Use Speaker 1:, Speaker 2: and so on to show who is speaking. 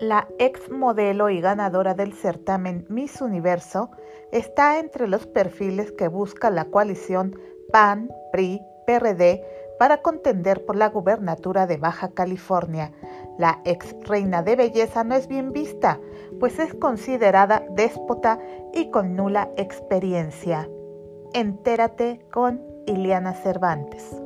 Speaker 1: La ex modelo y ganadora del certamen Miss Universo está entre los perfiles que busca la coalición PAN, PRI, PRD para contender por la gubernatura de Baja California. La ex reina de belleza no es bien vista, pues es considerada déspota y con nula experiencia. Entérate con Iliana Cervantes.